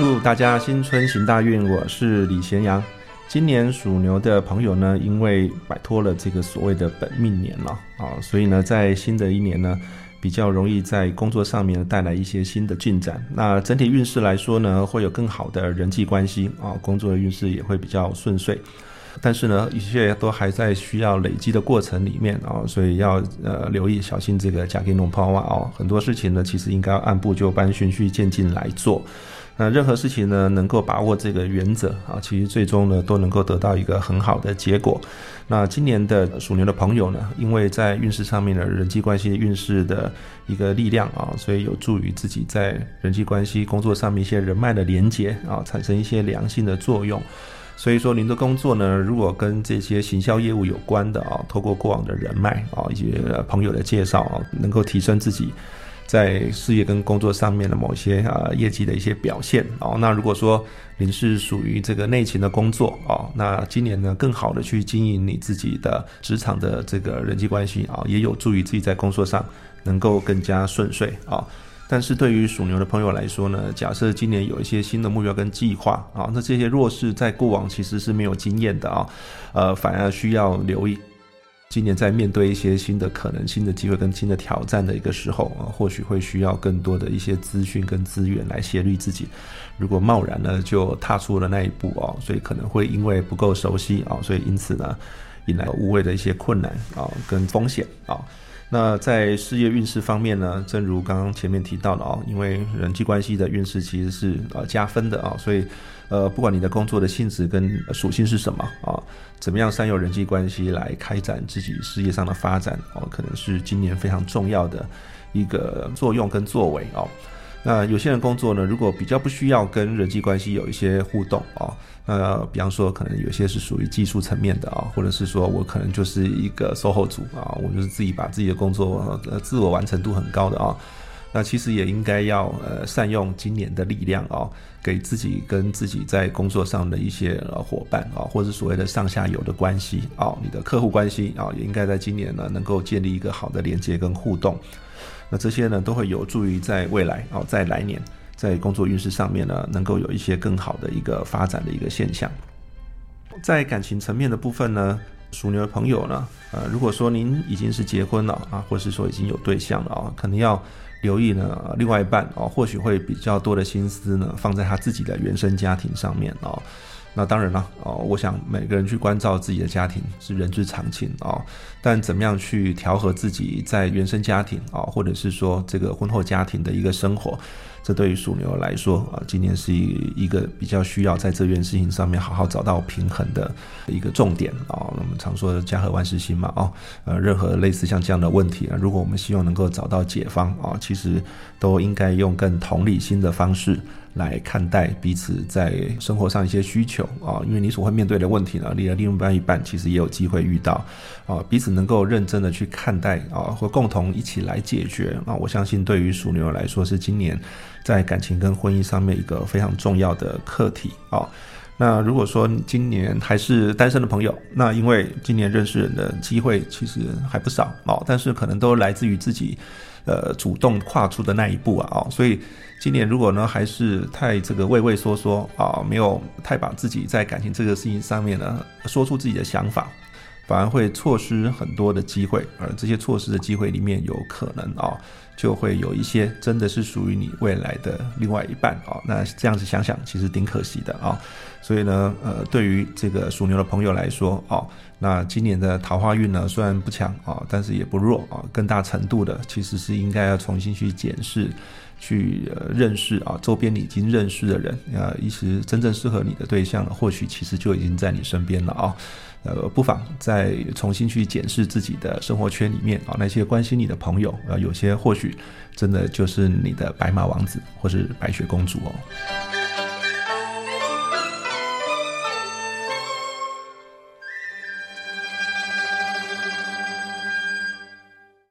祝大家新春行大运！我是李贤阳。今年属牛的朋友呢，因为摆脱了这个所谓的本命年了啊，所以呢，在新的一年呢，比较容易在工作上面带来一些新的进展。那整体运势来说呢，会有更好的人际关系啊，工作的运势也会比较顺遂。但是呢，一切都还在需要累积的过程里面啊，所以要呃留意小心这个假给弄抛啊哦，很多事情呢，其实应该按部就班、循序渐进来做。那任何事情呢，能够把握这个原则啊，其实最终呢，都能够得到一个很好的结果。那今年的属牛的朋友呢，因为在运势上面的人际关系运势的一个力量啊，所以有助于自己在人际关系工作上面一些人脉的连接啊，产生一些良性的作用。所以说，您的工作呢，如果跟这些行销业务有关的啊，透过过往的人脉啊，一些朋友的介绍啊，能够提升自己在事业跟工作上面的某些啊业绩的一些表现哦。那如果说您是属于这个内勤的工作啊，那今年呢，更好的去经营你自己的职场的这个人际关系啊，也有助于自己在工作上能够更加顺遂啊。但是对于属牛的朋友来说呢，假设今年有一些新的目标跟计划啊，那这些弱势在过往其实是没有经验的啊，呃，反而需要留意。今年在面对一些新的可能、新的机会跟新的挑战的一个时候啊，或许会需要更多的一些资讯跟资源来协力自己。如果贸然呢就踏出了那一步哦，所以可能会因为不够熟悉啊，所以因此呢引来无谓的一些困难啊跟风险啊。那在事业运势方面呢，正如刚刚前面提到的啊，因为人际关系的运势其实是呃加分的啊，所以呃不管你的工作的性质跟属性是什么啊，怎么样善用人际关系来开展自己事业上的发展哦，可能是今年非常重要的一个作用跟作为哦。那有些人工作呢，如果比较不需要跟人际关系有一些互动啊。那，比方说，可能有些是属于技术层面的啊，或者是说我可能就是一个售后组啊，我就是自己把自己的工作呃自我完成度很高的啊，那其实也应该要呃善用今年的力量啊，给自己跟自己在工作上的一些呃伙伴啊，或者所谓的上下游的关系啊，你的客户关系啊，也应该在今年呢能够建立一个好的连接跟互动，那这些呢都会有助于在未来哦，在来年。在工作运势上面呢，能够有一些更好的一个发展的一个现象。在感情层面的部分呢，属牛的朋友呢，呃，如果说您已经是结婚了啊，或是说已经有对象了啊，可能要留意呢，另外一半哦，或许会比较多的心思呢，放在他自己的原生家庭上面哦。那当然了，哦，我想每个人去关照自己的家庭是人之常情啊，但怎么样去调和自己在原生家庭啊，或者是说这个婚后家庭的一个生活，这对于属牛来说啊，今年是一一个比较需要在这件事情上面好好找到平衡的一个重点啊。我们常说家和万事兴嘛，哦，呃，任何类似像这样的问题啊，如果我们希望能够找到解方啊，其实都应该用更同理心的方式。来看待彼此在生活上一些需求啊，因为你所会面对的问题呢，你的另外一半其实也有机会遇到啊，彼此能够认真的去看待啊，或共同一起来解决啊，我相信对于属牛来说是今年在感情跟婚姻上面一个非常重要的课题啊。那如果说今年还是单身的朋友，那因为今年认识人的机会其实还不少哦，但是可能都来自于自己。呃，主动跨出的那一步啊，哦，所以今年如果呢还是太这个畏畏缩缩啊，没有太把自己在感情这个事情上面呢说出自己的想法，反而会错失很多的机会，而这些错失的机会里面有可能啊，就会有一些真的是属于你未来的另外一半啊，那这样子想想其实挺可惜的啊，所以呢，呃，对于这个属牛的朋友来说啊。那今年的桃花运呢，虽然不强啊，但是也不弱啊。更大程度的，其实是应该要重新去检视、去认识啊，周边你已经认识的人啊，一时真正适合你的对象了，或许其实就已经在你身边了啊。呃，不妨再重新去检视自己的生活圈里面啊，那些关心你的朋友啊，有些或许真的就是你的白马王子或是白雪公主哦。